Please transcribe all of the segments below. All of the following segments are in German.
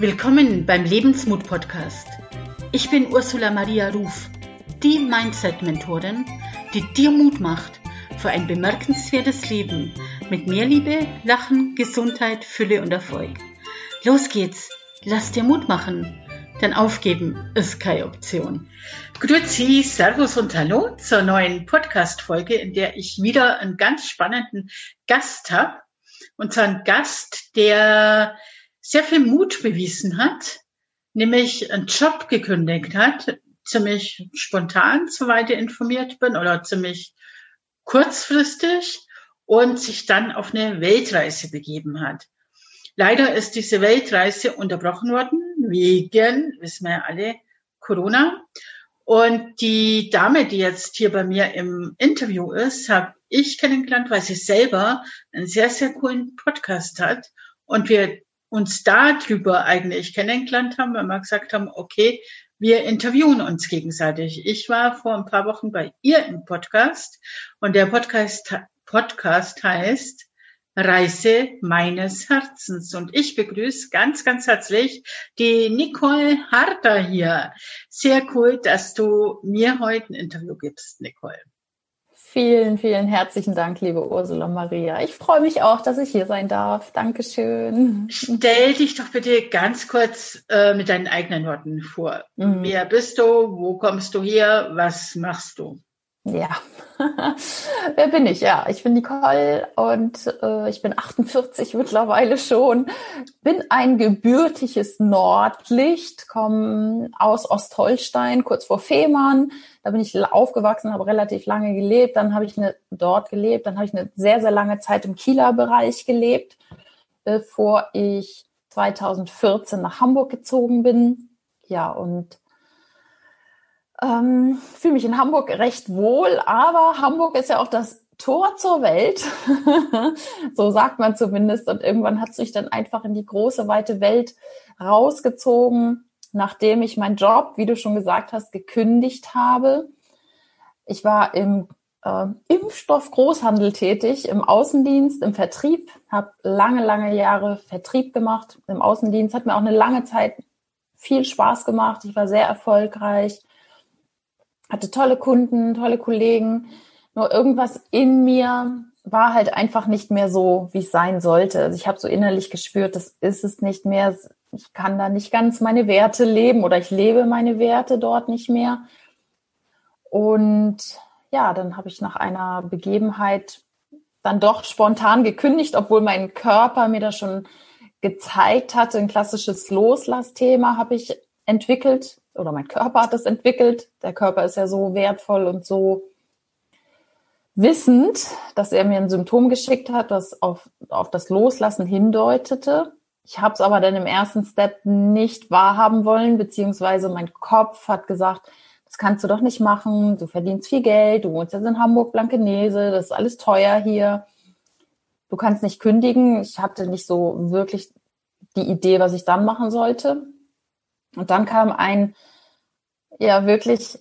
Willkommen beim Lebensmut Podcast. Ich bin Ursula Maria Ruf, die Mindset-Mentorin, die dir Mut macht für ein bemerkenswertes Leben mit mehr Liebe, Lachen, Gesundheit, Fülle und Erfolg. Los geht's, lass dir Mut machen, denn aufgeben ist keine Option. Grüezi, Servus und Hallo zur neuen Podcast-Folge, in der ich wieder einen ganz spannenden Gast habe. Und zwar einen Gast, der sehr viel Mut bewiesen hat, nämlich einen Job gekündigt hat, ziemlich spontan, soweit ich informiert bin, oder ziemlich kurzfristig und sich dann auf eine Weltreise begeben hat. Leider ist diese Weltreise unterbrochen worden wegen, wissen wir ja alle, Corona. Und die Dame, die jetzt hier bei mir im Interview ist, habe ich kennengelernt, weil sie selber einen sehr, sehr coolen Podcast hat. Und wir uns darüber eigentlich kennengelernt haben, weil wir gesagt haben, okay, wir interviewen uns gegenseitig. Ich war vor ein paar Wochen bei ihr im Podcast und der Podcast, Podcast heißt Reise meines Herzens. Und ich begrüße ganz, ganz herzlich die Nicole Harter hier. Sehr cool, dass du mir heute ein Interview gibst, Nicole. Vielen, vielen herzlichen Dank, liebe Ursula Maria. Ich freue mich auch, dass ich hier sein darf. Dankeschön. Stell dich doch bitte ganz kurz äh, mit deinen eigenen Worten vor. Mhm. Wer bist du? Wo kommst du her? Was machst du? Ja, wer bin ich? Ja, ich bin Nicole und äh, ich bin 48 mittlerweile schon. Bin ein gebürtiges Nordlicht, komme aus Ostholstein, kurz vor Fehmarn. Da bin ich aufgewachsen, habe relativ lange gelebt. Dann habe ich eine, dort gelebt. Dann habe ich eine sehr, sehr lange Zeit im Kieler Bereich gelebt, bevor ich 2014 nach Hamburg gezogen bin. Ja, und ähm, fühle mich in Hamburg recht wohl, aber Hamburg ist ja auch das Tor zur Welt. so sagt man zumindest. Und irgendwann hat es mich dann einfach in die große, weite Welt rausgezogen, nachdem ich meinen Job, wie du schon gesagt hast, gekündigt habe. Ich war im äh, Impfstoff-Großhandel tätig, im Außendienst, im Vertrieb, habe lange, lange Jahre Vertrieb gemacht im Außendienst, hat mir auch eine lange Zeit viel Spaß gemacht. Ich war sehr erfolgreich hatte tolle Kunden, tolle Kollegen. Nur irgendwas in mir war halt einfach nicht mehr so, wie es sein sollte. Also ich habe so innerlich gespürt, das ist es nicht mehr. Ich kann da nicht ganz meine Werte leben oder ich lebe meine Werte dort nicht mehr. Und ja, dann habe ich nach einer Begebenheit dann doch spontan gekündigt, obwohl mein Körper mir das schon gezeigt hatte. Ein klassisches Loslassthema habe ich entwickelt oder mein Körper hat es entwickelt. Der Körper ist ja so wertvoll und so wissend, dass er mir ein Symptom geschickt hat, das auf, auf das Loslassen hindeutete. Ich habe es aber dann im ersten Step nicht wahrhaben wollen, beziehungsweise mein Kopf hat gesagt, das kannst du doch nicht machen, du verdienst viel Geld, du wohnst jetzt in Hamburg, Blankenese, das ist alles teuer hier. Du kannst nicht kündigen. Ich hatte nicht so wirklich die Idee, was ich dann machen sollte. Und dann kam ein ja wirklich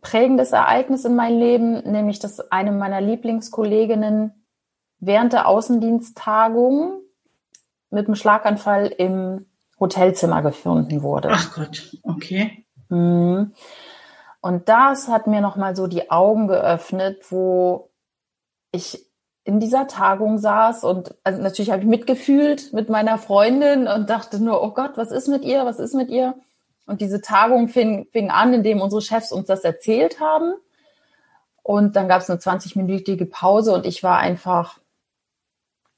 prägendes Ereignis in mein Leben, nämlich dass eine meiner Lieblingskolleginnen während der Außendiensttagung mit einem Schlaganfall im Hotelzimmer gefunden wurde. Ach Gott, okay. Mhm. Und das hat mir nochmal so die Augen geöffnet, wo ich in dieser Tagung saß und also natürlich habe ich mitgefühlt mit meiner Freundin und dachte nur, oh Gott, was ist mit ihr? Was ist mit ihr? Und diese Tagung fing, fing an, indem unsere Chefs uns das erzählt haben. Und dann gab es eine 20-minütige Pause und ich war einfach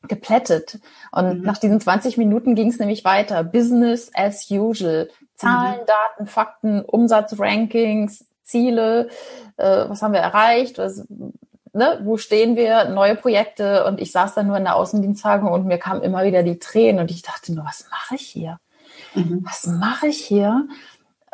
geplättet. Und mhm. nach diesen 20 Minuten ging es nämlich weiter. Business as usual. Zahlen, mhm. Daten, Fakten, Umsatzrankings, Ziele, äh, was haben wir erreicht, was, ne, wo stehen wir, neue Projekte und ich saß dann nur in der Außendiensttagung und mir kamen immer wieder die Tränen und ich dachte nur, was mache ich hier? Mhm. Was mache ich hier?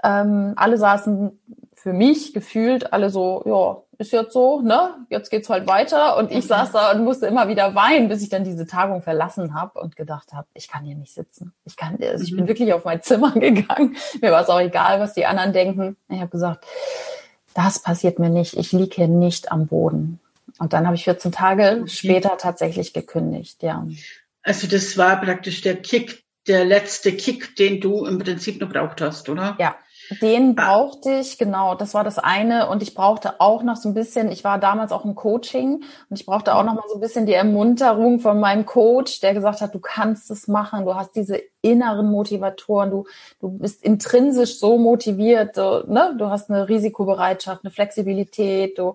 Ähm, alle saßen für mich gefühlt alle so, ja, ist jetzt so, ne? Jetzt geht's halt weiter. Und ich mhm. saß da und musste immer wieder weinen, bis ich dann diese Tagung verlassen habe und gedacht habe, ich kann hier nicht sitzen. Ich kann, also ich bin mhm. wirklich auf mein Zimmer gegangen. Mir war es auch egal, was die anderen denken. Ich habe gesagt, das passiert mir nicht. Ich liege hier nicht am Boden. Und dann habe ich 14 Tage okay. später tatsächlich gekündigt, ja. Also das war praktisch der Kick, der letzte Kick, den du im Prinzip noch braucht hast, oder? Ja, den brauchte ich, genau, das war das eine. Und ich brauchte auch noch so ein bisschen, ich war damals auch im Coaching und ich brauchte auch noch mal so ein bisschen die Ermunterung von meinem Coach, der gesagt hat, du kannst es machen, du hast diese inneren Motivatoren, du, du bist intrinsisch so motiviert, du, ne? du hast eine Risikobereitschaft, eine Flexibilität, du,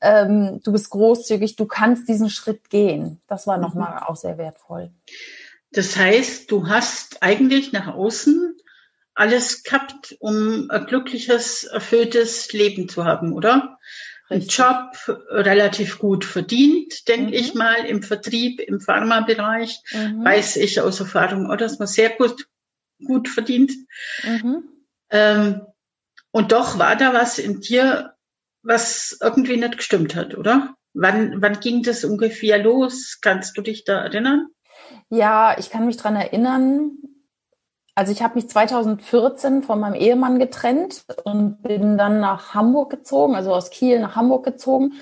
ähm, du bist großzügig, du kannst diesen Schritt gehen. Das war nochmal mhm. auch sehr wertvoll. Das heißt, du hast eigentlich nach außen alles gehabt, um ein glückliches, erfülltes Leben zu haben, oder? Ein Job relativ gut verdient, denke mhm. ich mal, im Vertrieb, im Pharmabereich, mhm. weiß ich aus Erfahrung, oder, dass man sehr gut, gut verdient. Mhm. Ähm, und doch war da was in dir, was irgendwie nicht gestimmt hat, oder? Wann, wann ging das ungefähr los? Kannst du dich da erinnern? Ja, ich kann mich dran erinnern. Also ich habe mich 2014 von meinem Ehemann getrennt und bin dann nach Hamburg gezogen, also aus Kiel nach Hamburg gezogen.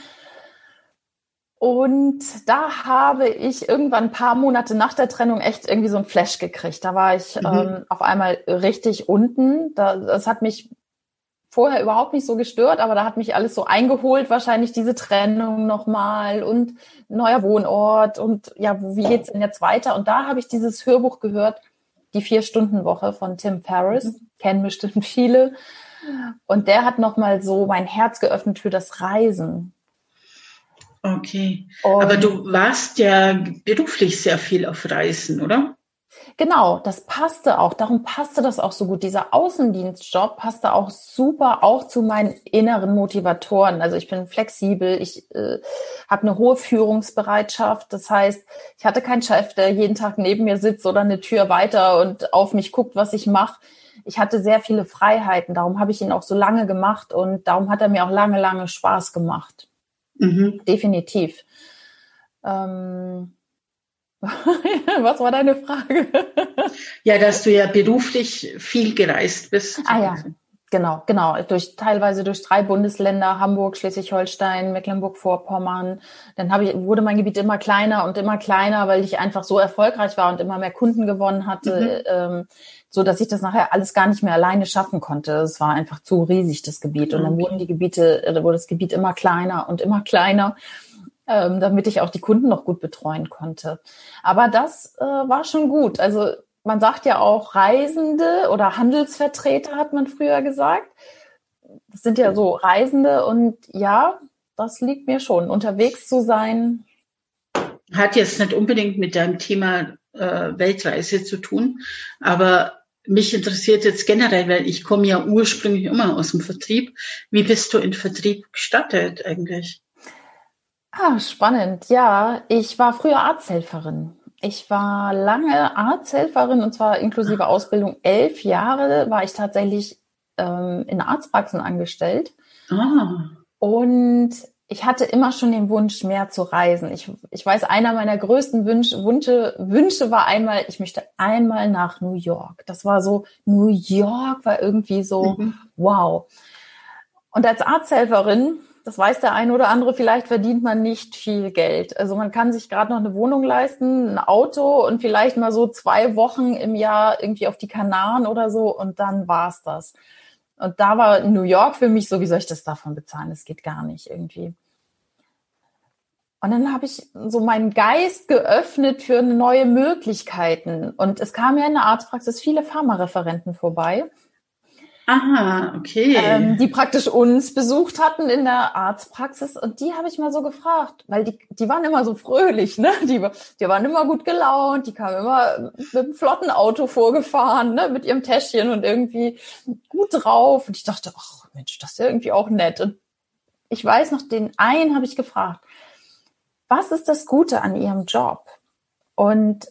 Und da habe ich irgendwann ein paar Monate nach der Trennung echt irgendwie so ein Flash gekriegt. Da war ich mhm. ähm, auf einmal richtig unten. Da, das hat mich vorher überhaupt nicht so gestört, aber da hat mich alles so eingeholt, wahrscheinlich diese Trennung nochmal und neuer Wohnort und ja, wie geht's denn jetzt weiter? Und da habe ich dieses Hörbuch gehört, die Vier-Stunden-Woche von Tim Ferriss, mhm. kennen bestimmt viele. Und der hat nochmal so mein Herz geöffnet für das Reisen. Okay. Und Aber du warst ja beruflich sehr viel auf Reisen, oder? Genau, das passte auch. Darum passte das auch so gut. Dieser Außendienstjob passte auch super auch zu meinen inneren Motivatoren. Also ich bin flexibel, ich äh, habe eine hohe Führungsbereitschaft. Das heißt, ich hatte keinen Chef, der jeden Tag neben mir sitzt oder eine Tür weiter und auf mich guckt, was ich mache. Ich hatte sehr viele Freiheiten. Darum habe ich ihn auch so lange gemacht und darum hat er mir auch lange, lange Spaß gemacht. Mhm. Definitiv. Ähm Was war deine Frage? ja, dass du ja beruflich viel gereist bist. Ah ja, genau, genau. Durch teilweise durch drei Bundesländer, Hamburg, Schleswig-Holstein, Mecklenburg-Vorpommern. Dann habe ich, wurde mein Gebiet immer kleiner und immer kleiner, weil ich einfach so erfolgreich war und immer mehr Kunden gewonnen hatte, mhm. ähm, so dass ich das nachher alles gar nicht mehr alleine schaffen konnte. Es war einfach zu riesig, das Gebiet. Und dann wurden die Gebiete, äh, wurde das Gebiet immer kleiner und immer kleiner ähm, damit ich auch die Kunden noch gut betreuen konnte. Aber das äh, war schon gut. Also man sagt ja auch Reisende oder Handelsvertreter, hat man früher gesagt. Das sind ja so Reisende und ja, das liegt mir schon, unterwegs zu sein. Hat jetzt nicht unbedingt mit deinem Thema äh, Weltreise zu tun, aber mich interessiert jetzt generell, weil ich komme ja ursprünglich immer aus dem Vertrieb. Wie bist du in Vertrieb gestartet eigentlich? Ah, spannend. Ja, ich war früher Arzthelferin. Ich war lange Arzthelferin und zwar inklusive Ausbildung. Elf Jahre war ich tatsächlich ähm, in Arztpraxen angestellt. Ah. Und ich hatte immer schon den Wunsch, mehr zu reisen. Ich, ich weiß, einer meiner größten Wünsche, Wünsche, Wünsche war einmal, ich möchte einmal nach New York. Das war so, New York war irgendwie so, mhm. wow. Und als Arzthelferin das weiß der eine oder andere, vielleicht verdient man nicht viel Geld. Also man kann sich gerade noch eine Wohnung leisten, ein Auto und vielleicht mal so zwei Wochen im Jahr irgendwie auf die Kanaren oder so und dann war's das. Und da war New York für mich so, wie soll ich das davon bezahlen? Das geht gar nicht irgendwie. Und dann habe ich so meinen Geist geöffnet für neue Möglichkeiten. Und es kamen ja in der Arztpraxis viele Pharmareferenten vorbei. Aha, okay. Ähm, die praktisch uns besucht hatten in der Arztpraxis und die habe ich mal so gefragt, weil die, die waren immer so fröhlich, ne? Die, die waren immer gut gelaunt, die kamen immer mit einem flotten Auto vorgefahren, ne? Mit ihrem Täschchen und irgendwie gut drauf. Und ich dachte, ach Mensch, das ist ja irgendwie auch nett. Und ich weiß noch, den einen habe ich gefragt, was ist das Gute an ihrem Job? Und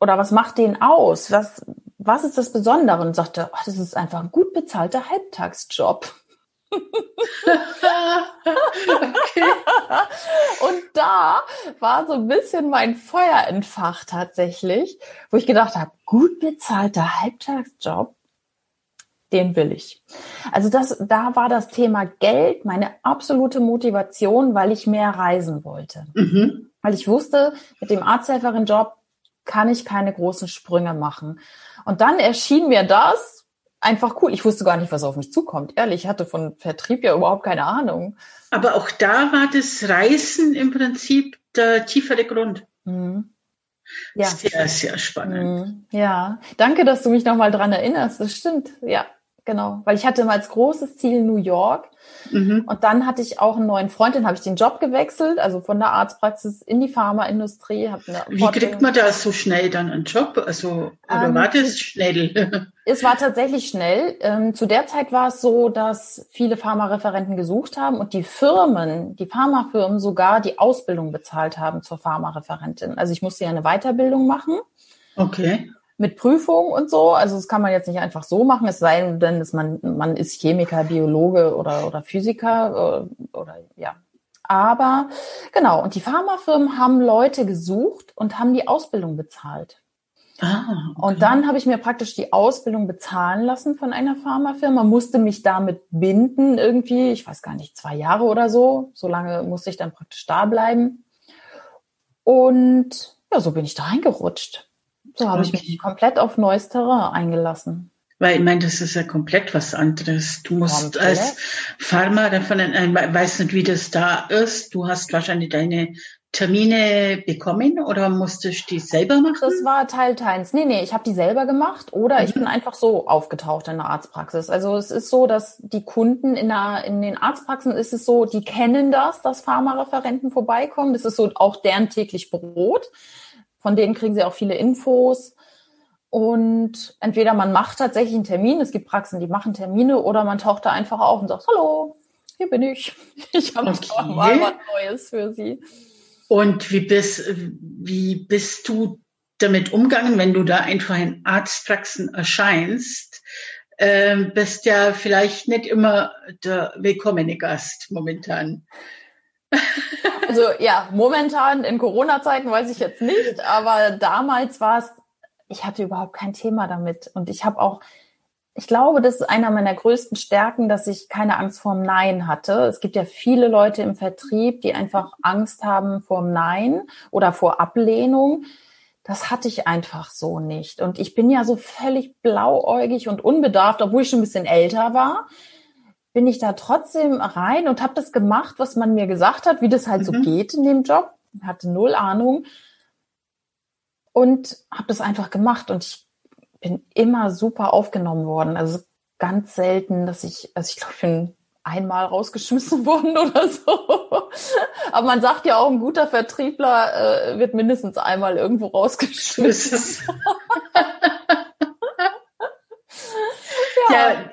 oder was macht den aus? Was, was ist das Besondere? Und sagte, oh, das ist einfach ein gut bezahlter Halbtagsjob. okay. Und da war so ein bisschen mein Feuer entfacht tatsächlich, wo ich gedacht habe, gut bezahlter Halbtagsjob, den will ich. Also das, da war das Thema Geld meine absolute Motivation, weil ich mehr reisen wollte. Mhm. Weil ich wusste, mit dem Arzthelferin-Job kann ich keine großen Sprünge machen. Und dann erschien mir das einfach cool. Ich wusste gar nicht, was auf mich zukommt. Ehrlich, ich hatte von Vertrieb ja überhaupt keine Ahnung. Aber auch da war das Reisen im Prinzip der tiefere Grund. Mhm. Ja. Sehr, sehr spannend. Mhm. Ja, danke, dass du mich nochmal dran erinnerst. Das stimmt. Ja, genau. Weil ich hatte mal als großes Ziel New York Mhm. Und dann hatte ich auch einen neuen Freund, den habe ich den Job gewechselt, also von der Arztpraxis in die Pharmaindustrie. Wie kriegt man da so schnell dann einen Job? Also, oder ähm, war das schnell? es war tatsächlich schnell. Ähm, zu der Zeit war es so, dass viele Pharmareferenten gesucht haben und die Firmen, die Pharmafirmen sogar die Ausbildung bezahlt haben zur Pharmareferentin. Also ich musste ja eine Weiterbildung machen. Okay mit Prüfung und so. Also das kann man jetzt nicht einfach so machen, es sei denn, dass man, man ist Chemiker, Biologe oder, oder Physiker oder, äh, oder ja. Aber genau, und die Pharmafirmen haben Leute gesucht und haben die Ausbildung bezahlt. Ah, okay. Und dann habe ich mir praktisch die Ausbildung bezahlen lassen von einer Pharmafirma, musste mich damit binden irgendwie, ich weiß gar nicht, zwei Jahre oder so. So lange musste ich dann praktisch da bleiben. Und ja, so bin ich da reingerutscht. So habe ich mich komplett auf neues Terrain eingelassen. Weil ich meine, das ist ja komplett was anderes. Du musst komplett? als Pharma davon, ich weiß nicht, wie das da ist. Du hast wahrscheinlich deine Termine bekommen oder musstest du die selber machen? Das war Teil teils. Nee, nee, ich habe die selber gemacht oder mhm. ich bin einfach so aufgetaucht in der Arztpraxis. Also es ist so, dass die Kunden in, der, in den Arztpraxen ist es so, die kennen das, dass Pharmareferenten vorbeikommen. Das ist so auch deren täglich Brot. Von denen kriegen sie auch viele Infos. Und entweder man macht tatsächlich einen Termin, es gibt Praxen, die machen Termine, oder man taucht da einfach auf und sagt, hallo, hier bin ich. Ich habe okay. mal was Neues für Sie. Und wie bist, wie bist du damit umgegangen, wenn du da einfach in Arztpraxen erscheinst? Ähm, bist ja vielleicht nicht immer der willkommene Gast momentan. Also ja, momentan in Corona-Zeiten weiß ich jetzt nicht, aber damals war es, ich hatte überhaupt kein Thema damit. Und ich habe auch, ich glaube, das ist einer meiner größten Stärken, dass ich keine Angst vorm Nein hatte. Es gibt ja viele Leute im Vertrieb, die einfach Angst haben vorm Nein oder vor Ablehnung. Das hatte ich einfach so nicht. Und ich bin ja so völlig blauäugig und unbedarft, obwohl ich schon ein bisschen älter war bin ich da trotzdem rein und habe das gemacht, was man mir gesagt hat, wie das halt mhm. so geht in dem Job. Hatte null Ahnung und habe das einfach gemacht und ich bin immer super aufgenommen worden. Also ganz selten, dass ich, also ich glaube, ich bin einmal rausgeschmissen worden oder so. Aber man sagt ja auch, ein guter Vertriebler äh, wird mindestens einmal irgendwo rausgeschmissen. ja,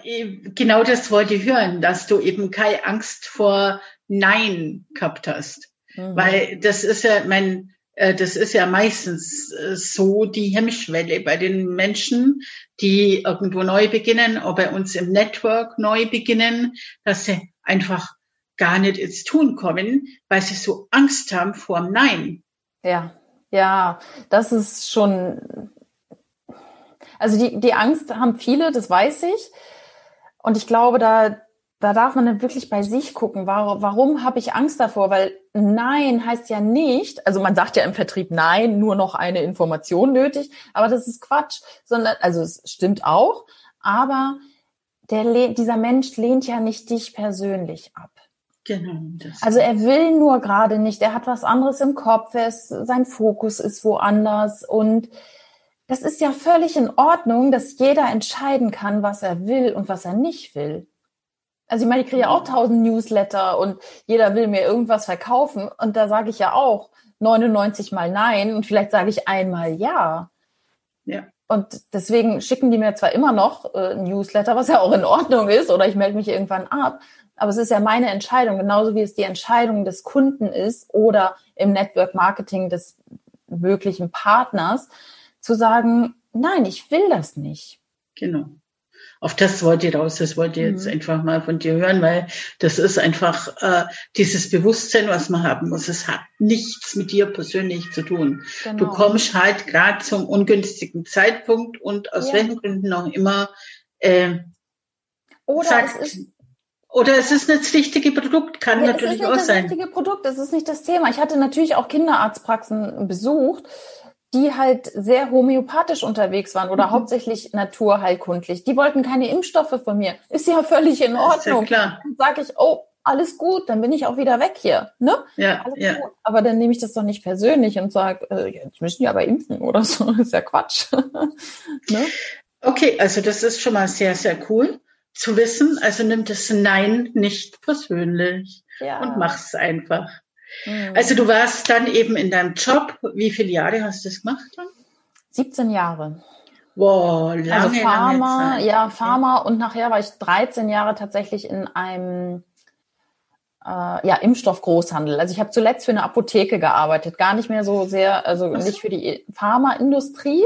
genau das wollte ich hören, dass du eben keine Angst vor Nein gehabt hast. Mhm. Weil das ist ja, mein, äh, das ist ja meistens äh, so die Hemmschwelle bei den Menschen, die irgendwo neu beginnen, oder bei uns im Network neu beginnen, dass sie einfach gar nicht ins Tun kommen, weil sie so Angst haben vor dem Nein. Ja, ja, das ist schon also die, die Angst haben viele, das weiß ich. Und ich glaube, da, da darf man dann wirklich bei sich gucken, warum, warum habe ich Angst davor? Weil Nein heißt ja nicht, also man sagt ja im Vertrieb Nein, nur noch eine Information nötig, aber das ist Quatsch, sondern, also es stimmt auch, aber der, dieser Mensch lehnt ja nicht dich persönlich ab. Genau. also er will nur gerade nicht, er hat was anderes im Kopf, ist, sein Fokus ist woanders und das ist ja völlig in Ordnung, dass jeder entscheiden kann, was er will und was er nicht will. Also ich meine, ich kriege ja auch tausend Newsletter und jeder will mir irgendwas verkaufen und da sage ich ja auch 99 mal nein und vielleicht sage ich einmal ja. Ja. Und deswegen schicken die mir zwar immer noch äh, Newsletter, was ja auch in Ordnung ist, oder ich melde mich irgendwann ab, aber es ist ja meine Entscheidung, genauso wie es die Entscheidung des Kunden ist oder im Network Marketing des möglichen Partners zu sagen, nein, ich will das nicht. Genau. Auf das wollte ich raus, das wollte ich jetzt mhm. einfach mal von dir hören, weil das ist einfach äh, dieses Bewusstsein, was man haben muss. Es hat nichts mit dir persönlich zu tun. Genau. Du kommst halt gerade zum ungünstigen Zeitpunkt und aus ja. welchen Gründen auch immer. Äh, oder sagt, es ist oder es ist nicht das richtige Produkt, kann ja, natürlich auch sein. Es ist nicht das richtige Produkt, das ist nicht das Thema. Ich hatte natürlich auch Kinderarztpraxen besucht die halt sehr homöopathisch unterwegs waren oder mhm. hauptsächlich naturheilkundlich. Die wollten keine Impfstoffe von mir. Ist ja völlig in Ordnung. Ist ja klar. Dann sage ich, oh, alles gut, dann bin ich auch wieder weg hier. Ne? Ja, ja. Aber dann nehme ich das doch nicht persönlich und sage, äh, jetzt müssen die aber impfen oder so. ist ja Quatsch. ne? Okay, also das ist schon mal sehr, sehr cool zu wissen. Also nimm das Nein nicht persönlich ja. und mach es einfach. Mhm. Also du warst dann eben in deinem Job. Wie viele Jahre hast du das gemacht? 17 Jahre. Wow, lange, also Pharma, lange ja, Pharma und nachher war ich 13 Jahre tatsächlich in einem äh, ja, Impfstoffgroßhandel. Also ich habe zuletzt für eine Apotheke gearbeitet, gar nicht mehr so sehr, also nicht für die Pharmaindustrie,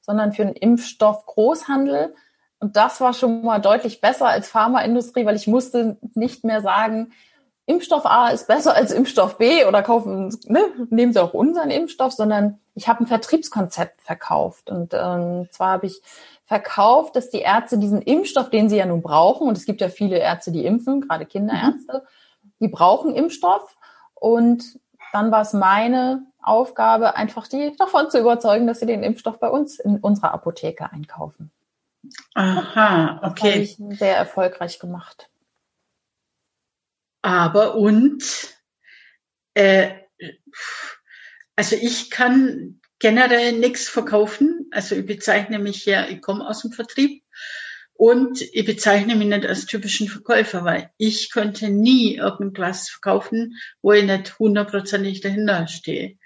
sondern für einen Impfstoffgroßhandel. Und das war schon mal deutlich besser als Pharmaindustrie, weil ich musste nicht mehr sagen, Impfstoff A ist besser als Impfstoff B oder kaufen, ne, nehmen Sie auch unseren Impfstoff, sondern ich habe ein Vertriebskonzept verkauft. Und ähm, zwar habe ich verkauft, dass die Ärzte diesen Impfstoff, den sie ja nun brauchen, und es gibt ja viele Ärzte, die impfen, gerade Kinderärzte, mhm. die brauchen Impfstoff. Und dann war es meine Aufgabe, einfach die davon zu überzeugen, dass sie den Impfstoff bei uns in unserer Apotheke einkaufen. Aha, okay. Das habe ich sehr erfolgreich gemacht. Aber und, äh, also ich kann generell nichts verkaufen. Also ich bezeichne mich ja, ich komme aus dem Vertrieb und ich bezeichne mich nicht als typischen Verkäufer, weil ich könnte nie irgendwas verkaufen, wo ich nicht hundertprozentig dahinter stehe.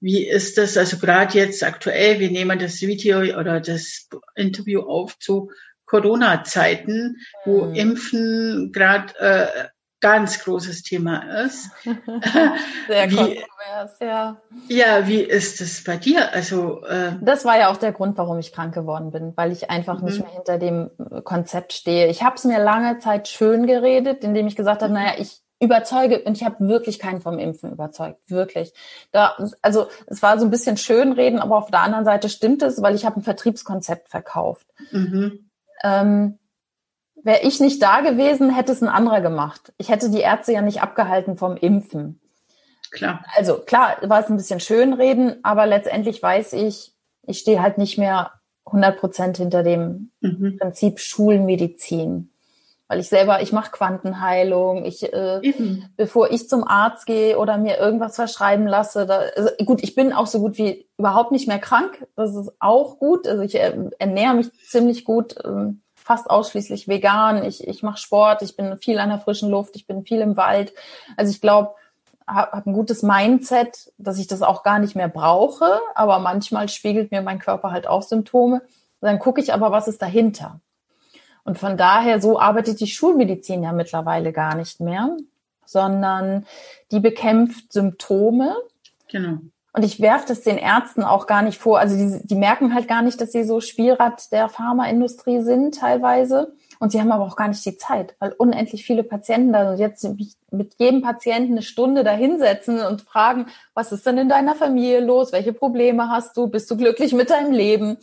Wie ist das also gerade jetzt aktuell? Wir nehmen das Video oder das Interview auf zu Corona-Zeiten, wo mhm. Impfen gerade äh, ganz großes Thema ist. Sehr wie, kontrovers, ja. Ja, wie ist es bei dir? Also äh, das war ja auch der Grund, warum ich krank geworden bin, weil ich einfach mhm. nicht mehr hinter dem Konzept stehe. Ich habe es mir lange Zeit schön geredet, indem ich gesagt habe, mhm. naja, ich überzeuge und ich habe wirklich keinen vom Impfen überzeugt, wirklich. Da, also es war so ein bisschen schönreden, aber auf der anderen Seite stimmt es, weil ich habe ein Vertriebskonzept verkauft. Mhm. Ähm, Wäre ich nicht da gewesen, hätte es ein anderer gemacht. Ich hätte die Ärzte ja nicht abgehalten vom Impfen. Klar. Also klar, war es ein bisschen schönreden, aber letztendlich weiß ich, ich stehe halt nicht mehr 100 Prozent hinter dem mhm. Prinzip Schulmedizin. Weil ich selber, ich mache Quantenheilung, ich, äh, bevor ich zum Arzt gehe oder mir irgendwas verschreiben lasse, da, also gut, ich bin auch so gut wie überhaupt nicht mehr krank, das ist auch gut, also ich äh, ernähre mich ziemlich gut, äh, fast ausschließlich vegan, ich, ich mache Sport, ich bin viel an der frischen Luft, ich bin viel im Wald. Also ich glaube, habe hab ein gutes Mindset, dass ich das auch gar nicht mehr brauche, aber manchmal spiegelt mir mein Körper halt auch Symptome. Dann gucke ich aber, was ist dahinter. Und von daher, so arbeitet die Schulmedizin ja mittlerweile gar nicht mehr, sondern die bekämpft Symptome. Genau. Und ich werfe das den Ärzten auch gar nicht vor. Also die, die merken halt gar nicht, dass sie so Spielrad der Pharmaindustrie sind teilweise. Und sie haben aber auch gar nicht die Zeit, weil unendlich viele Patienten da und jetzt mit jedem Patienten eine Stunde da hinsetzen und fragen, was ist denn in deiner Familie los? Welche Probleme hast du? Bist du glücklich mit deinem Leben?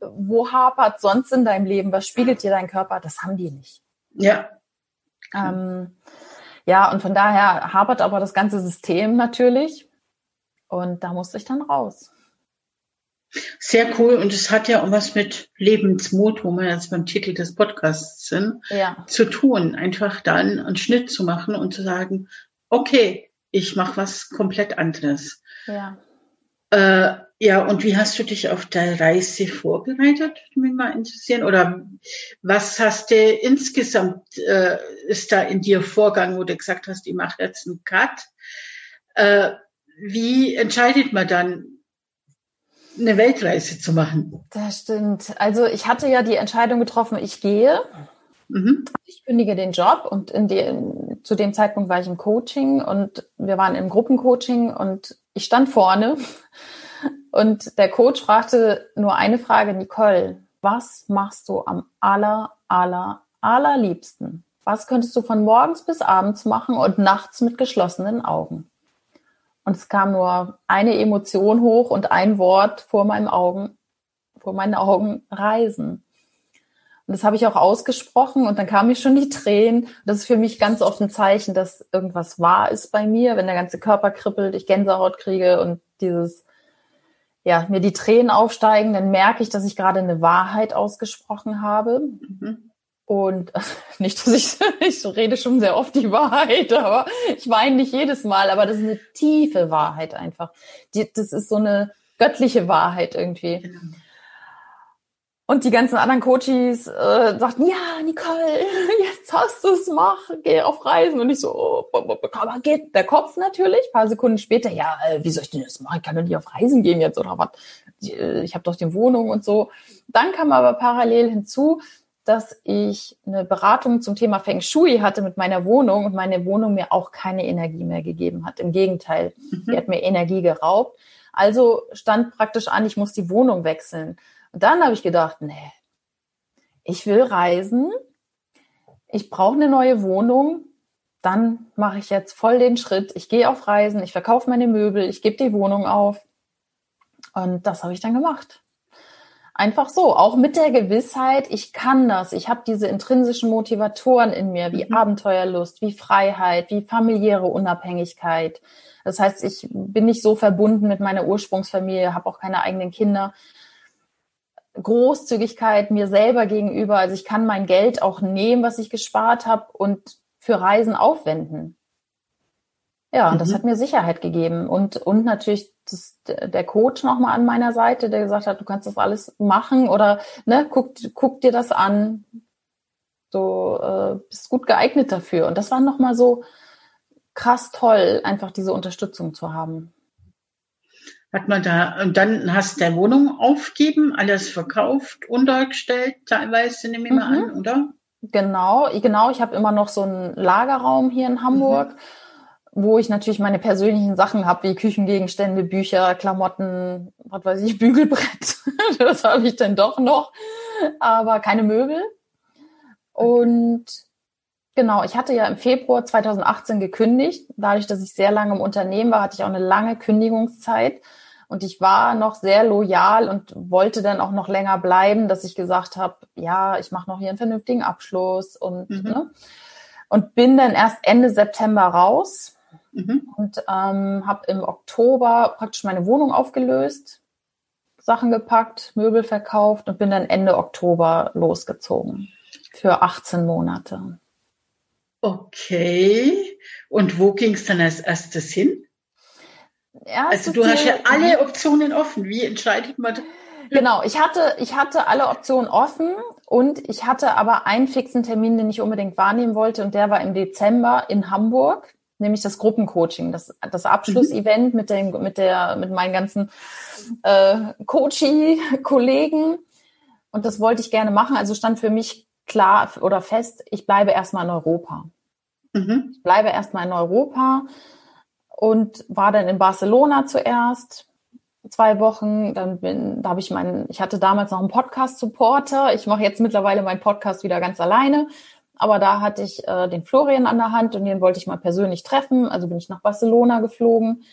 Wo hapert sonst in deinem Leben? Was spiegelt dir dein Körper? Das haben die nicht. Ja. Ähm, ja, und von daher hapert aber das ganze System natürlich. Und da musste ich dann raus. Sehr cool. Und es hat ja auch was mit Lebensmut, wo wir jetzt beim Titel des Podcasts sind, ja. zu tun. Einfach dann einen Schnitt zu machen und zu sagen, okay, ich mache was komplett anderes. Ja. Äh, ja, und wie hast du dich auf der Reise vorbereitet? Mich mal interessieren. Oder was hast du insgesamt, äh, ist da in dir Vorgang, wo du gesagt hast, ich mache jetzt einen Cut? Äh, wie entscheidet man dann, eine Weltreise zu machen? Das stimmt. Also ich hatte ja die Entscheidung getroffen, ich gehe. Mhm. Ich kündige den Job und in die, zu dem Zeitpunkt war ich im Coaching und wir waren im Gruppencoaching und ich stand vorne und der Coach fragte nur eine Frage, Nicole, was machst du am aller, aller, allerliebsten? Was könntest du von morgens bis abends machen und nachts mit geschlossenen Augen? Und es kam nur eine Emotion hoch und ein Wort vor meinen Augen, vor meinen Augen Reisen. Und das habe ich auch ausgesprochen und dann kamen mir schon die Tränen. Das ist für mich ganz oft ein Zeichen, dass irgendwas wahr ist bei mir, wenn der ganze Körper kribbelt, ich Gänsehaut kriege und dieses, ja, mir die Tränen aufsteigen, dann merke ich, dass ich gerade eine Wahrheit ausgesprochen habe. Mhm. Und nicht, dass ich, ich rede schon sehr oft die Wahrheit, aber ich weine nicht jedes Mal, aber das ist eine tiefe Wahrheit einfach. Die, das ist so eine göttliche Wahrheit irgendwie. Und die ganzen anderen Coaches äh, sagten, ja, Nicole, jetzt hast du es, mach, geh auf Reisen. Und ich so, oh, aber geht der Kopf natürlich. Ein paar Sekunden später, ja, äh, wie soll ich denn das machen? Ich kann doch nicht auf Reisen gehen jetzt oder was? Äh, ich habe doch die Wohnung und so. Dann kam aber parallel hinzu, dass ich eine Beratung zum Thema Feng Shui hatte mit meiner Wohnung und meine Wohnung mir auch keine Energie mehr gegeben hat. Im Gegenteil, mhm. die hat mir Energie geraubt. Also stand praktisch an, ich muss die Wohnung wechseln. Und dann habe ich gedacht, nee, ich will reisen, ich brauche eine neue Wohnung, dann mache ich jetzt voll den Schritt. Ich gehe auf Reisen, ich verkaufe meine Möbel, ich gebe die Wohnung auf. Und das habe ich dann gemacht. Einfach so, auch mit der Gewissheit, ich kann das. Ich habe diese intrinsischen Motivatoren in mir, wie mhm. Abenteuerlust, wie Freiheit, wie familiäre Unabhängigkeit. Das heißt, ich bin nicht so verbunden mit meiner Ursprungsfamilie, habe auch keine eigenen Kinder. Großzügigkeit mir selber gegenüber. Also ich kann mein Geld auch nehmen, was ich gespart habe und für Reisen aufwenden. Ja, mhm. das hat mir Sicherheit gegeben und und natürlich das, der Coach nochmal an meiner Seite, der gesagt hat, du kannst das alles machen oder ne, guck, guck dir das an, du äh, bist gut geeignet dafür. Und das war nochmal so krass toll, einfach diese Unterstützung zu haben hat man da, und dann hast du der Wohnung aufgeben, alles verkauft, untergestellt, teilweise nehme ich mal mhm. an, oder? Genau, genau. Ich habe immer noch so einen Lagerraum hier in Hamburg, mhm. Wo ich natürlich meine persönlichen Sachen habe, wie Küchengegenstände, Bücher, Klamotten, was weiß ich, Bügelbrett. das habe ich dann doch noch, aber keine Möbel. Und genau, ich hatte ja im Februar 2018 gekündigt. Dadurch, dass ich sehr lange im Unternehmen war, hatte ich auch eine lange Kündigungszeit. Und ich war noch sehr loyal und wollte dann auch noch länger bleiben, dass ich gesagt habe, ja, ich mache noch hier einen vernünftigen Abschluss und mhm. ne? und bin dann erst Ende September raus mhm. und ähm, habe im Oktober praktisch meine Wohnung aufgelöst, Sachen gepackt, Möbel verkauft und bin dann Ende Oktober losgezogen für 18 Monate. Okay. Und wo ging es dann als erstes hin? Ja, also du hast ja alle Optionen offen. Wie entscheidet man? Genau, ich hatte, ich hatte alle Optionen offen und ich hatte aber einen fixen Termin, den ich unbedingt wahrnehmen wollte und der war im Dezember in Hamburg, nämlich das Gruppencoaching, das, das Abschlussevent mhm. mit dem, mit der, mit meinen ganzen äh, Coaching-Kollegen und das wollte ich gerne machen. Also stand für mich klar oder fest, ich bleibe erstmal in Europa. Mhm. Ich bleibe erstmal in Europa und war dann in Barcelona zuerst zwei Wochen. Dann bin, da habe ich meinen, ich hatte damals noch einen Podcast-Supporter. Ich mache jetzt mittlerweile meinen Podcast wieder ganz alleine. Aber da hatte ich äh, den Florian an der Hand und den wollte ich mal persönlich treffen. Also bin ich nach Barcelona geflogen.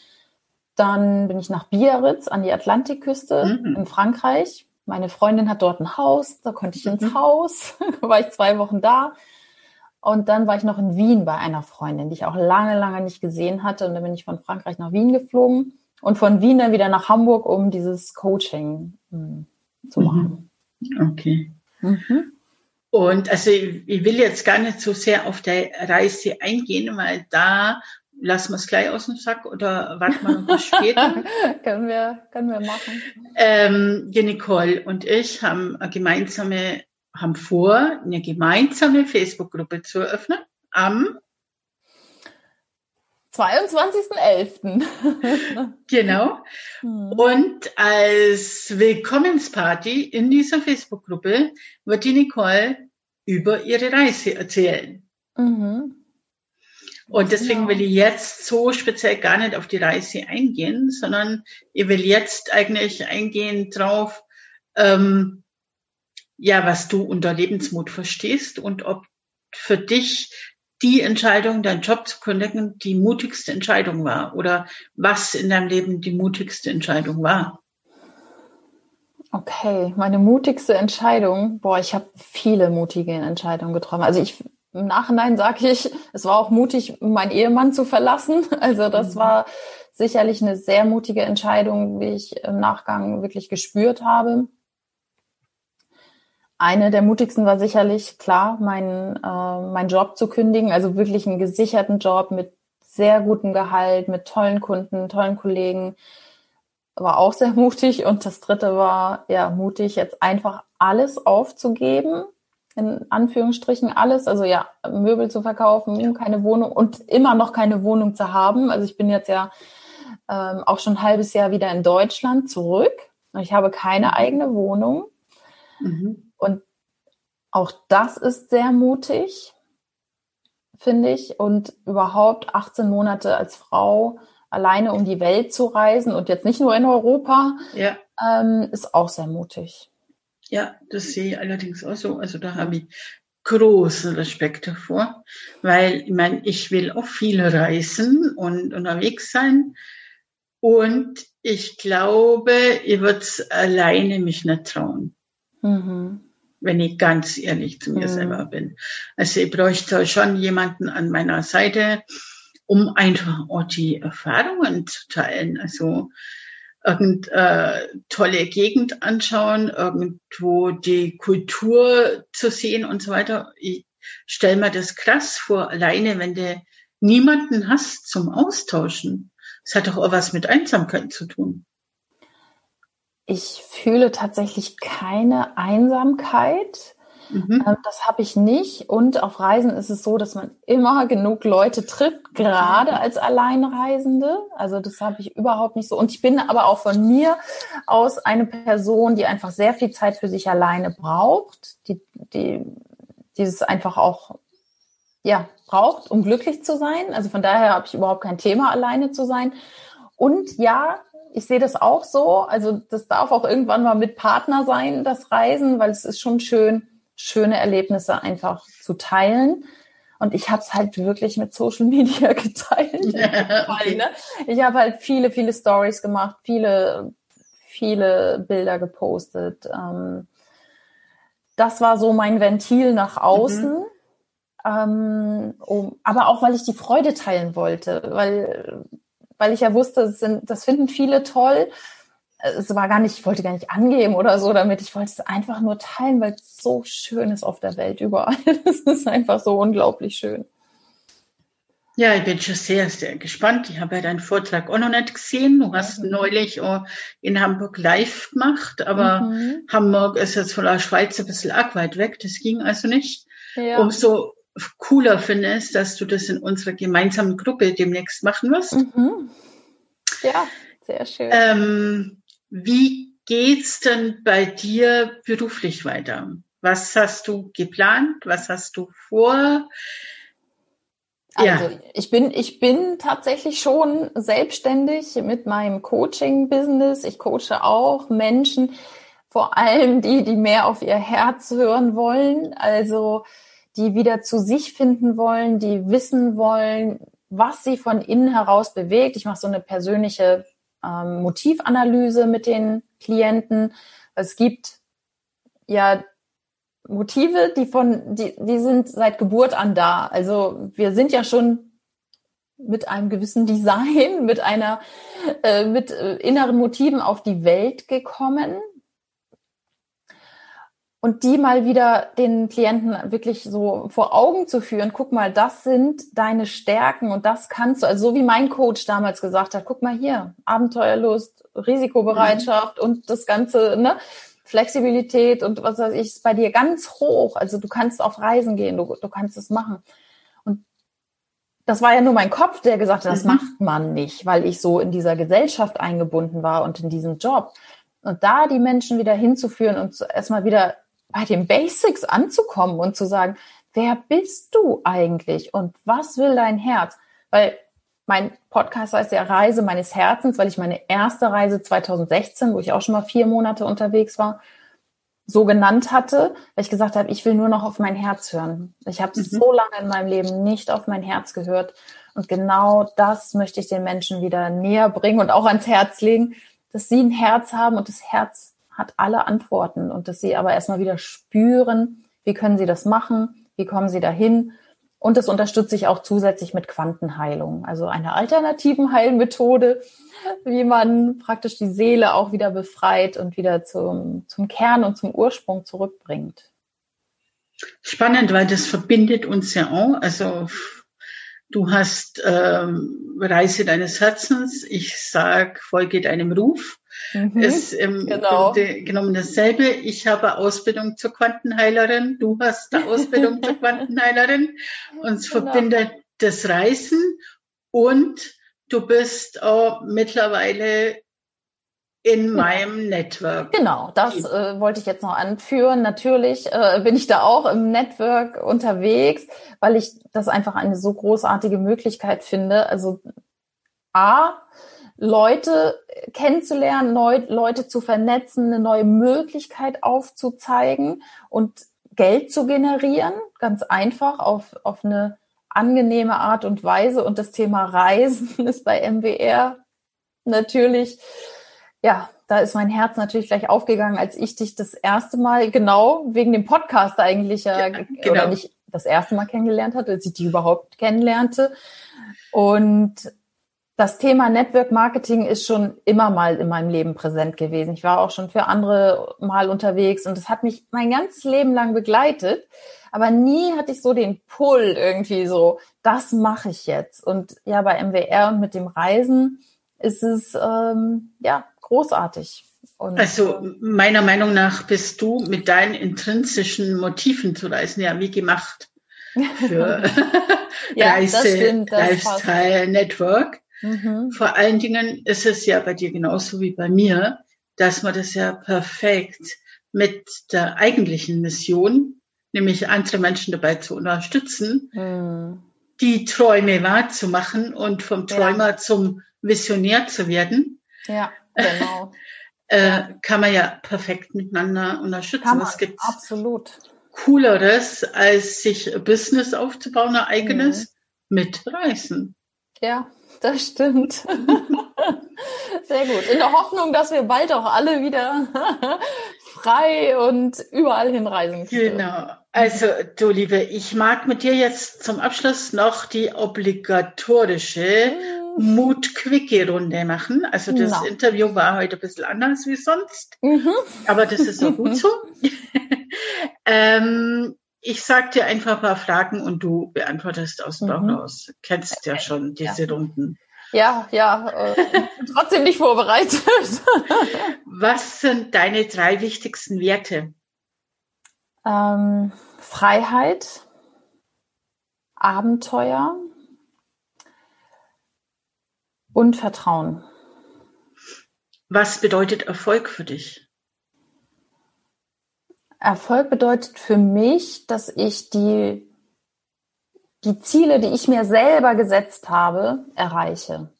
Dann bin ich nach Biarritz an die Atlantikküste mhm. in Frankreich. Meine Freundin hat dort ein Haus, da konnte ich ins mhm. Haus, war ich zwei Wochen da. Und dann war ich noch in Wien bei einer Freundin, die ich auch lange, lange nicht gesehen hatte. Und dann bin ich von Frankreich nach Wien geflogen und von Wien dann wieder nach Hamburg, um dieses Coaching mh, hm, zu machen. Okay. Mhm. Und also ich, will jetzt gar nicht so sehr auf der Reise eingehen, weil da lassen wir es gleich aus dem Sack oder warten wir noch später. können wir, können wir machen. Ähm, die Nicole und ich haben eine gemeinsame haben vor, eine gemeinsame Facebook-Gruppe zu eröffnen am 22.11. genau. Hm. Und als Willkommensparty in dieser Facebook-Gruppe wird die Nicole über ihre Reise erzählen. Mhm. Und deswegen will ich jetzt so speziell gar nicht auf die Reise eingehen, sondern ich will jetzt eigentlich eingehen drauf, ähm, ja, was du unter Lebensmut verstehst und ob für dich die Entscheidung, deinen Job zu kündigen, die mutigste Entscheidung war oder was in deinem Leben die mutigste Entscheidung war. Okay, meine mutigste Entscheidung, boah, ich habe viele mutige Entscheidungen getroffen. Also ich im Nachhinein sage ich, es war auch mutig, meinen Ehemann zu verlassen. Also das mhm. war sicherlich eine sehr mutige Entscheidung, wie ich im Nachgang wirklich gespürt habe. Eine der mutigsten war sicherlich klar, meinen äh, mein Job zu kündigen, also wirklich einen gesicherten Job mit sehr gutem Gehalt, mit tollen Kunden, tollen Kollegen. War auch sehr mutig. Und das dritte war ja mutig, jetzt einfach alles aufzugeben, in Anführungsstrichen alles, also ja, Möbel zu verkaufen, keine Wohnung und immer noch keine Wohnung zu haben. Also ich bin jetzt ja ähm, auch schon ein halbes Jahr wieder in Deutschland zurück. Ich habe keine eigene Wohnung. Mhm. Und auch das ist sehr mutig, finde ich. Und überhaupt 18 Monate als Frau alleine um die Welt zu reisen und jetzt nicht nur in Europa, ja. ähm, ist auch sehr mutig. Ja, das sehe ich allerdings auch so. Also da habe ich großen Respekt davor, weil ich meine, ich will auch viel reisen und unterwegs sein. Und ich glaube, ich würde es alleine mich nicht trauen. Mhm. Wenn ich ganz ehrlich zu mir mhm. selber bin. Also ich bräuchte schon jemanden an meiner Seite, um einfach auch die Erfahrungen zu teilen. Also irgend äh, tolle Gegend anschauen, irgendwo die Kultur zu sehen und so weiter. Ich stell mir das krass vor, alleine wenn du niemanden hast zum Austauschen. Das hat doch auch was mit Einsamkeit zu tun. Ich fühle tatsächlich keine Einsamkeit. Mhm. Ähm, das habe ich nicht. Und auf Reisen ist es so, dass man immer genug Leute trifft, gerade als Alleinreisende. Also das habe ich überhaupt nicht so. Und ich bin aber auch von mir aus eine Person, die einfach sehr viel Zeit für sich alleine braucht, die, die dieses einfach auch ja braucht, um glücklich zu sein. Also von daher habe ich überhaupt kein Thema, alleine zu sein. Und ja, ich sehe das auch so. Also das darf auch irgendwann mal mit Partner sein, das Reisen, weil es ist schon schön, schöne Erlebnisse einfach zu teilen. Und ich habe es halt wirklich mit Social Media geteilt. okay. ne? Ich habe halt viele, viele Stories gemacht, viele, viele Bilder gepostet. Ähm, das war so mein Ventil nach außen. Mhm. Ähm, um, aber auch, weil ich die Freude teilen wollte, weil, weil ich ja wusste, das, sind, das finden viele toll es war gar nicht, ich wollte gar nicht angeben oder so damit. Ich wollte es einfach nur teilen, weil es so schön ist auf der Welt überall. Es ist einfach so unglaublich schön. Ja, ich bin schon sehr, sehr gespannt. Ich habe ja deinen Vortrag auch noch nicht gesehen. Du hast mhm. neulich in Hamburg live gemacht, aber mhm. Hamburg ist jetzt von der Schweiz ein bisschen arg weit weg. Das ging also nicht. Ja. Umso cooler finde ich, dass du das in unserer gemeinsamen Gruppe demnächst machen wirst. Mhm. Ja, sehr schön. Ähm, wie geht's denn bei dir beruflich weiter? Was hast du geplant? Was hast du vor? Also ich bin, ich bin tatsächlich schon selbstständig mit meinem Coaching-Business. Ich coache auch Menschen, vor allem die, die mehr auf ihr Herz hören wollen, also die wieder zu sich finden wollen, die wissen wollen, was sie von innen heraus bewegt. Ich mache so eine persönliche ähm, Motivanalyse mit den Klienten. Es gibt ja Motive, die von, die, die sind seit Geburt an da. Also wir sind ja schon mit einem gewissen Design, mit einer, äh, mit äh, inneren Motiven auf die Welt gekommen und die mal wieder den Klienten wirklich so vor Augen zu führen, guck mal, das sind deine Stärken und das kannst du, also so wie mein Coach damals gesagt hat, guck mal hier, Abenteuerlust, Risikobereitschaft mhm. und das ganze, ne, Flexibilität und was weiß ich, ist bei dir ganz hoch. Also du kannst auf Reisen gehen, du, du kannst es machen. Und das war ja nur mein Kopf, der gesagt hat, das mhm. macht man nicht, weil ich so in dieser Gesellschaft eingebunden war und in diesem Job. Und da die Menschen wieder hinzuführen und erstmal wieder bei den Basics anzukommen und zu sagen, wer bist du eigentlich und was will dein Herz? Weil mein Podcast heißt ja Reise meines Herzens, weil ich meine erste Reise 2016, wo ich auch schon mal vier Monate unterwegs war, so genannt hatte, weil ich gesagt habe, ich will nur noch auf mein Herz hören. Ich habe mhm. so lange in meinem Leben nicht auf mein Herz gehört. Und genau das möchte ich den Menschen wieder näher bringen und auch ans Herz legen, dass sie ein Herz haben und das Herz hat alle Antworten und dass sie aber erstmal wieder spüren, wie können sie das machen, wie kommen sie dahin Und das unterstütze ich auch zusätzlich mit Quantenheilung, also einer alternativen Heilmethode, wie man praktisch die Seele auch wieder befreit und wieder zum, zum Kern und zum Ursprung zurückbringt. Spannend, weil das verbindet uns ja auch. Also du hast ähm, Reise deines Herzens, ich sag Folge deinem Ruf. Mhm, ist im genau. Grunde genommen dasselbe. Ich habe Ausbildung zur Quantenheilerin, du hast eine Ausbildung zur Quantenheilerin. Uns genau. verbindet das Reisen und du bist auch mittlerweile in meinem Network. Genau, das äh, wollte ich jetzt noch anführen. Natürlich äh, bin ich da auch im Network unterwegs, weil ich das einfach eine so großartige Möglichkeit finde. Also A, Leute kennenzulernen, neu, Leute zu vernetzen, eine neue Möglichkeit aufzuzeigen und Geld zu generieren, ganz einfach auf, auf eine angenehme Art und Weise. Und das Thema Reisen ist bei MWR natürlich ja, da ist mein Herz natürlich gleich aufgegangen, als ich dich das erste Mal genau wegen dem Podcast eigentlich ja, ja genau. oder nicht das erste Mal kennengelernt hatte, als ich die überhaupt kennenlernte. Und das Thema Network Marketing ist schon immer mal in meinem Leben präsent gewesen. Ich war auch schon für andere mal unterwegs und das hat mich mein ganzes Leben lang begleitet. Aber nie hatte ich so den Pull irgendwie so, das mache ich jetzt. Und ja, bei MWR und mit dem Reisen ist es ähm, ja großartig. Und, also meiner Meinung nach bist du mit deinen intrinsischen Motiven zu reisen ja wie gemacht für ja, Reise, stimmt, Lifestyle, Network. Mhm. Vor allen Dingen ist es ja bei dir genauso wie bei mir, dass man das ja perfekt mit der eigentlichen Mission, nämlich andere Menschen dabei zu unterstützen, mhm. die Träume wahrzumachen und vom Träumer ja. zum Visionär zu werden. Ja. Genau. äh, kann man ja perfekt miteinander unterstützen. Kann man, es gibt absolut. Cooleres, als sich ein Business aufzubauen, ein eigenes, mhm. mit Reisen. Ja, das stimmt. Sehr gut. In der Hoffnung, dass wir bald auch alle wieder frei und überall hinreisen können. Genau. Also, du Liebe, ich mag mit dir jetzt zum Abschluss noch die obligatorische mhm. Mut-Quickie-Runde machen. Also das no. Interview war heute ein bisschen anders wie sonst, mhm. aber das ist auch gut so. ähm, ich sag dir einfach ein paar Fragen und du beantwortest aus dem Bauch mhm. raus. Kennst ja schon diese ja. Runden. Ja, ja, äh, trotzdem nicht vorbereitet. Was sind deine drei wichtigsten Werte? Ähm, Freiheit, Abenteuer und Vertrauen. Was bedeutet Erfolg für dich? Erfolg bedeutet für mich, dass ich die, die Ziele, die ich mir selber gesetzt habe, erreiche.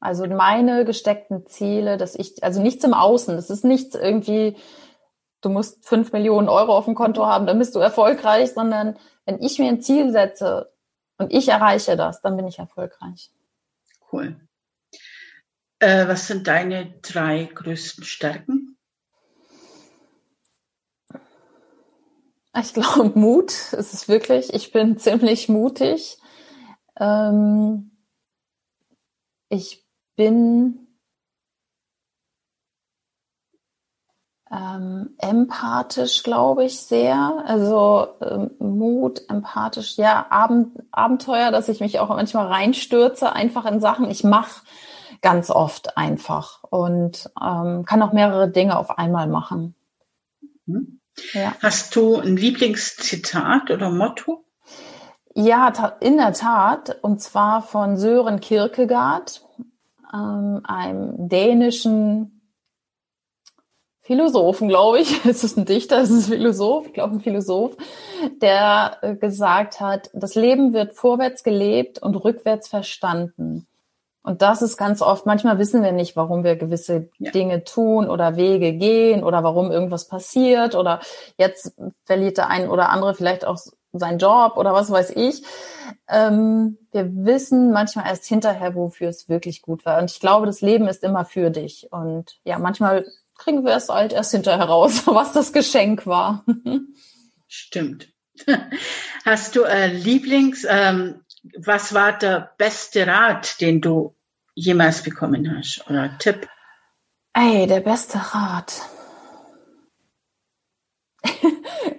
Also meine gesteckten Ziele, dass ich, also nichts im Außen, das ist nichts irgendwie, du musst fünf Millionen Euro auf dem Konto haben, dann bist du erfolgreich, sondern wenn ich mir ein Ziel setze und ich erreiche das, dann bin ich erfolgreich. Cool. Äh, was sind deine drei größten Stärken? Ich glaube, Mut ist es wirklich. Ich bin ziemlich mutig. Ähm, ich bin ähm, empathisch, glaube ich, sehr. Also ähm, Mut, empathisch, ja, Abend, Abenteuer, dass ich mich auch manchmal reinstürze, einfach in Sachen. Ich mache ganz oft einfach und ähm, kann auch mehrere Dinge auf einmal machen. Mhm. Ja. Hast du ein Lieblingszitat oder Motto? Ja, in der Tat, und zwar von Sören Kierkegaard, ähm, einem dänischen Philosophen, glaube ich. Es ist ein Dichter, es ist ein Philosoph, ich glaube ein Philosoph, der äh, gesagt hat, das Leben wird vorwärts gelebt und rückwärts verstanden. Und das ist ganz oft, manchmal wissen wir nicht, warum wir gewisse ja. Dinge tun oder Wege gehen oder warum irgendwas passiert oder jetzt verliert der ein oder andere vielleicht auch seinen Job oder was weiß ich. Ähm, wir wissen manchmal erst hinterher, wofür es wirklich gut war. Und ich glaube, das Leben ist immer für dich. Und ja, manchmal kriegen wir es halt erst hinterher raus, was das Geschenk war. Stimmt. Hast du äh, Lieblings, ähm, was war der beste Rat, den du jemals bekommen hast oder Tipp? Ey, der beste Rat.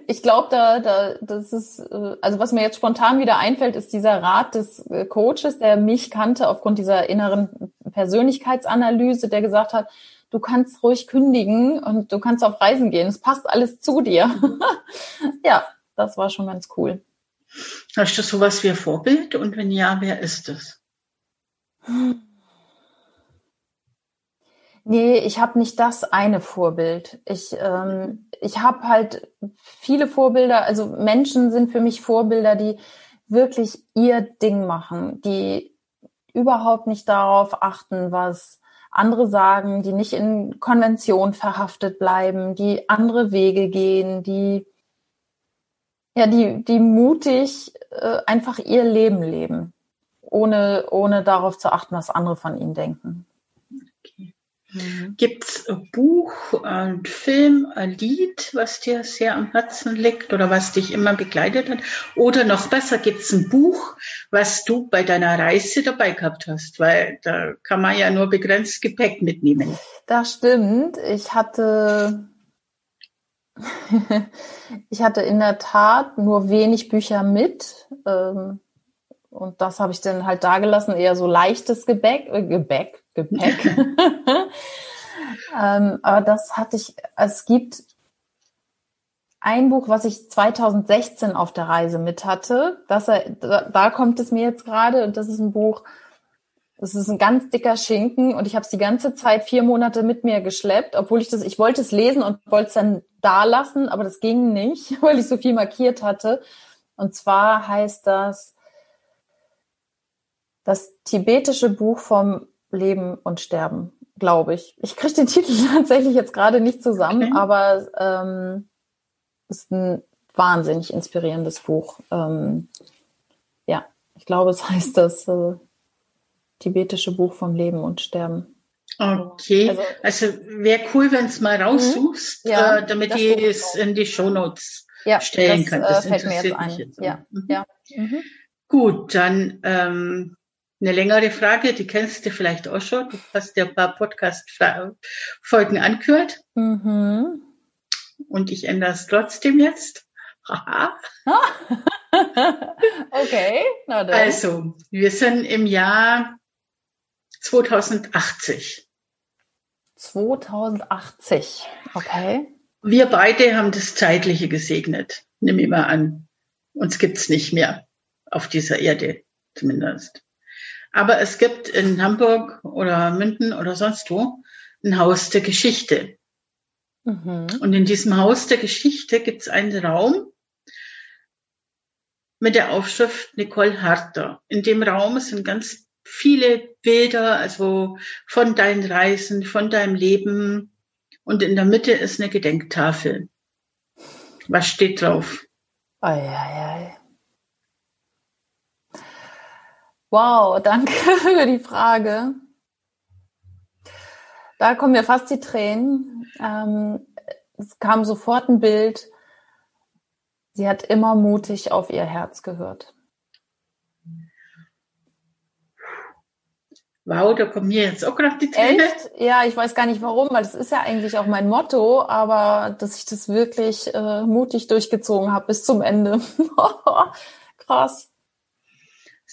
ich glaube, da, da, das ist, äh, also was mir jetzt spontan wieder einfällt, ist dieser Rat des äh, Coaches, der mich kannte aufgrund dieser inneren Persönlichkeitsanalyse, der gesagt hat, du kannst ruhig kündigen und du kannst auf Reisen gehen. Es passt alles zu dir. ja, das war schon ganz cool. Hast du sowas wie ein Vorbild? Und wenn ja, wer ist es? Nee, ich habe nicht das eine Vorbild. Ich, ähm, ich habe halt viele Vorbilder, also Menschen sind für mich Vorbilder, die wirklich ihr Ding machen, die überhaupt nicht darauf achten, was andere sagen, die nicht in Konvention verhaftet bleiben, die andere Wege gehen, die ja, die, die mutig äh, einfach ihr Leben leben, ohne, ohne darauf zu achten, was andere von ihnen denken. Mhm. Gibt's ein Buch, ein Film, ein Lied, was dir sehr am Herzen liegt oder was dich immer begleitet hat? Oder noch besser, gibt's ein Buch, was du bei deiner Reise dabei gehabt hast? Weil da kann man ja nur begrenzt Gepäck mitnehmen. Das stimmt. Ich hatte, ich hatte in der Tat nur wenig Bücher mit. Ähm, und das habe ich dann halt da gelassen, eher so leichtes Gebäck, äh, Gebäck, Gepäck. ähm, aber das hatte ich, es gibt ein Buch, was ich 2016 auf der Reise mit hatte. Das, da, da kommt es mir jetzt gerade und das ist ein Buch, das ist ein ganz dicker Schinken und ich habe es die ganze Zeit vier Monate mit mir geschleppt, obwohl ich das, ich wollte es lesen und wollte es dann da lassen, aber das ging nicht, weil ich so viel markiert hatte. Und zwar heißt das das tibetische Buch vom Leben und Sterben, glaube ich. Ich kriege den Titel tatsächlich jetzt gerade nicht zusammen, okay. aber ähm, ist ein wahnsinnig inspirierendes Buch. Ähm, ja, ich glaube, es heißt das äh, tibetische Buch vom Leben und Sterben. Okay, also, also wäre cool, wenn es mal raussuchst, ja, äh, damit ich es in die Shownotes ja, stellen das, kann. Das äh, fällt mir jetzt ein. Jetzt ja, mhm. ja. Mhm. Gut, dann ähm, eine längere Frage, die kennst du vielleicht auch schon. Du hast ja ein paar Podcast-Folgen angehört. Mhm. Und ich ändere es trotzdem jetzt. Okay, na dann. Also, wir sind im Jahr 2080. 2080, okay. Wir beide haben das Zeitliche gesegnet, nimm ich mal an. Uns gibt's nicht mehr auf dieser Erde, zumindest. Aber es gibt in Hamburg oder München oder sonst wo ein Haus der Geschichte. Mhm. Und in diesem Haus der Geschichte gibt es einen Raum mit der Aufschrift Nicole Harter. In dem Raum sind ganz viele Bilder, also von deinen Reisen, von deinem Leben. Und in der Mitte ist eine Gedenktafel. Was steht drauf? Ei, ei, ei. Wow, danke für die Frage. Da kommen mir fast die Tränen. Ähm, es kam sofort ein Bild. Sie hat immer mutig auf ihr Herz gehört. Wow, da kommen mir jetzt auch gerade die Tränen. Echt? Ja, ich weiß gar nicht warum, weil das ist ja eigentlich auch mein Motto, aber dass ich das wirklich äh, mutig durchgezogen habe bis zum Ende. Krass.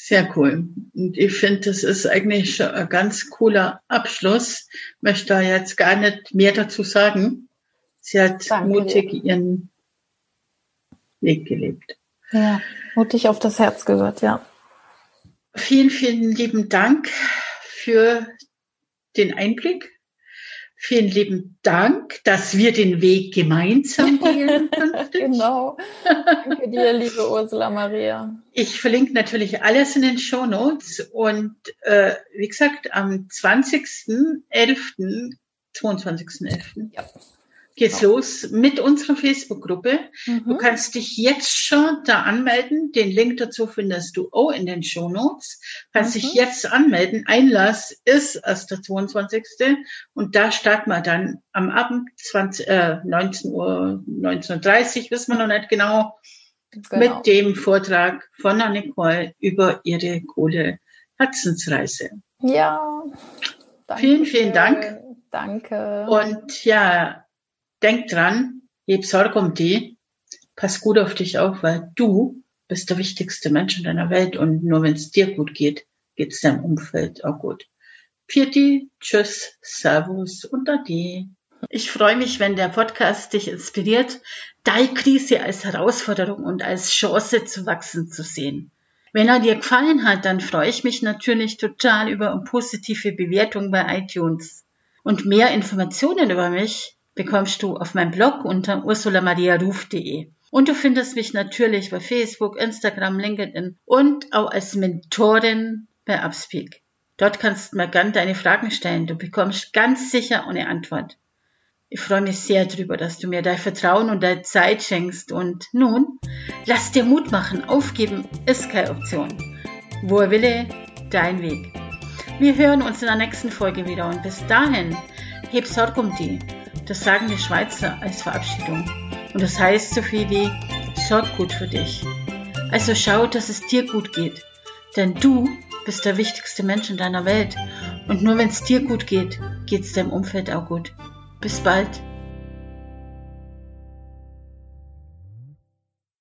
Sehr cool. Und ich finde, das ist eigentlich ein ganz cooler Abschluss. Ich möchte da jetzt gar nicht mehr dazu sagen. Sie hat Danke mutig dir. ihren Weg gelebt. Ja, mutig auf das Herz gehört, ja. Vielen, vielen lieben Dank für den Einblick Vielen lieben Dank, dass wir den Weg gemeinsam gehen genau. Danke dir, liebe Ursula Maria. Ich verlinke natürlich alles in den Show Notes und äh, wie gesagt, am 20.11., 22.11. Ja geht's genau. los mit unserer Facebook-Gruppe. Mhm. Du kannst dich jetzt schon da anmelden. Den Link dazu findest du auch in den Show Notes. Kannst mhm. dich jetzt anmelden. Einlass ist erst der 22. Und da starten wir dann am Abend 20, äh, 19 Uhr, 19.30 Uhr, wissen wir noch nicht genau. genau. mit dem Vortrag von Nicole über ihre coole Herzensreise. Ja. Vielen, vielen Dank. Danke. Und ja, denk dran, heb Sorge um die. Pass gut auf dich auf, weil du bist der wichtigste Mensch in deiner Welt und nur wenn es dir gut geht, geht es deinem Umfeld auch gut. Pieti, tschüss, servus und ade. Ich freue mich, wenn der Podcast dich inspiriert, deine Krise als Herausforderung und als Chance zu wachsen zu sehen. Wenn er dir gefallen hat, dann freue ich mich natürlich total über positive Bewertung bei iTunes. Und mehr Informationen über mich bekommst du auf meinem Blog unter ursulamariaruf.de. Und du findest mich natürlich bei Facebook, Instagram, LinkedIn und auch als Mentorin bei Upspeak. Dort kannst du mir gern deine Fragen stellen. Du bekommst ganz sicher eine Antwort. Ich freue mich sehr darüber, dass du mir dein Vertrauen und deine Zeit schenkst. Und nun, lass dir Mut machen. Aufgeben ist keine Option. Wo er wille, dein Weg. Wir hören uns in der nächsten Folge wieder und bis dahin, heb Sorg um die. Das sagen die Schweizer als Verabschiedung. Und das heißt so viel wie, sorg gut für dich. Also schau, dass es dir gut geht. Denn du bist der wichtigste Mensch in deiner Welt. Und nur wenn es dir gut geht, geht es deinem Umfeld auch gut. Bis bald.